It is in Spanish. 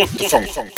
Otto Song.